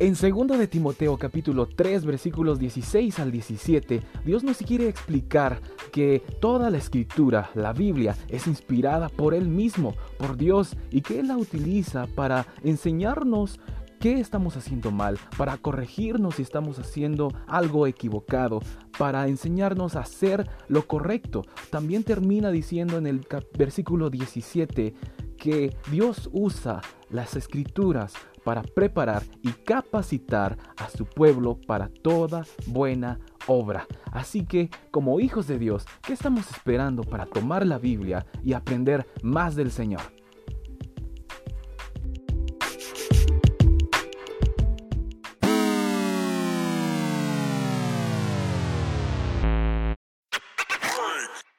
En 2 de Timoteo capítulo 3 versículos 16 al 17, Dios nos quiere explicar que toda la escritura, la Biblia, es inspirada por Él mismo, por Dios, y que Él la utiliza para enseñarnos qué estamos haciendo mal, para corregirnos si estamos haciendo algo equivocado, para enseñarnos a hacer lo correcto. También termina diciendo en el versículo 17 que Dios usa las escrituras para preparar y capacitar a su pueblo para toda buena obra. Así que, como hijos de Dios, ¿qué estamos esperando para tomar la Biblia y aprender más del Señor?